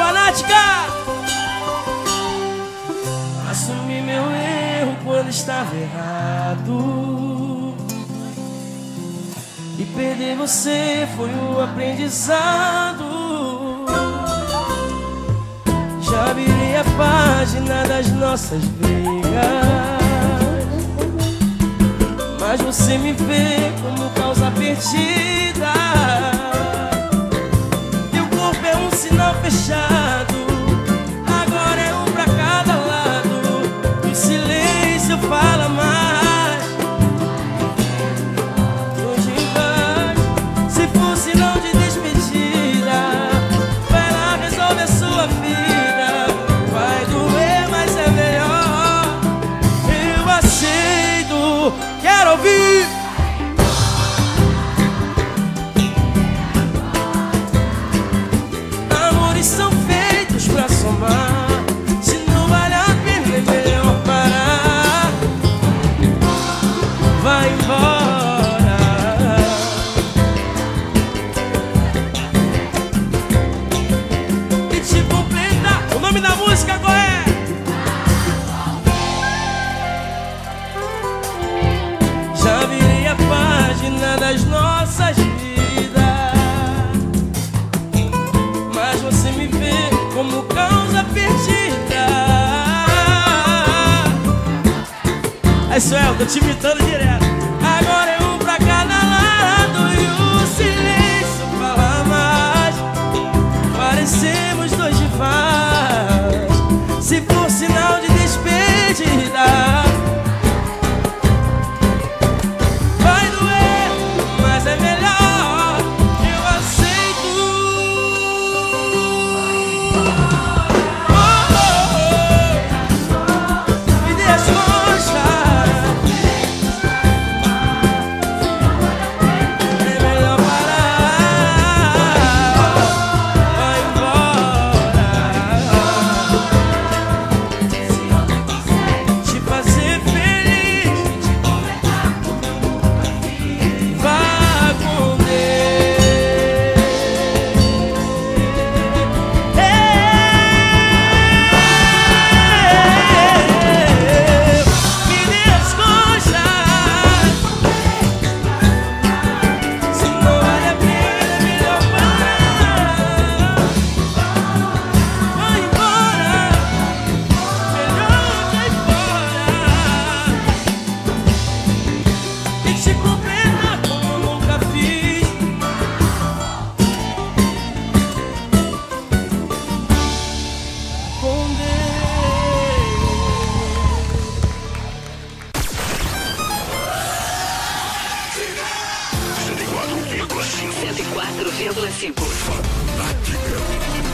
fanática! Assumi meu erro quando estava errado. E perder você foi o aprendizado. Já virei a página das nossas brigas. Mas você me vê como causa perdida. I'll be. Vai, Suelta, é te imitando direto. Agora é um pra cá. 4,5.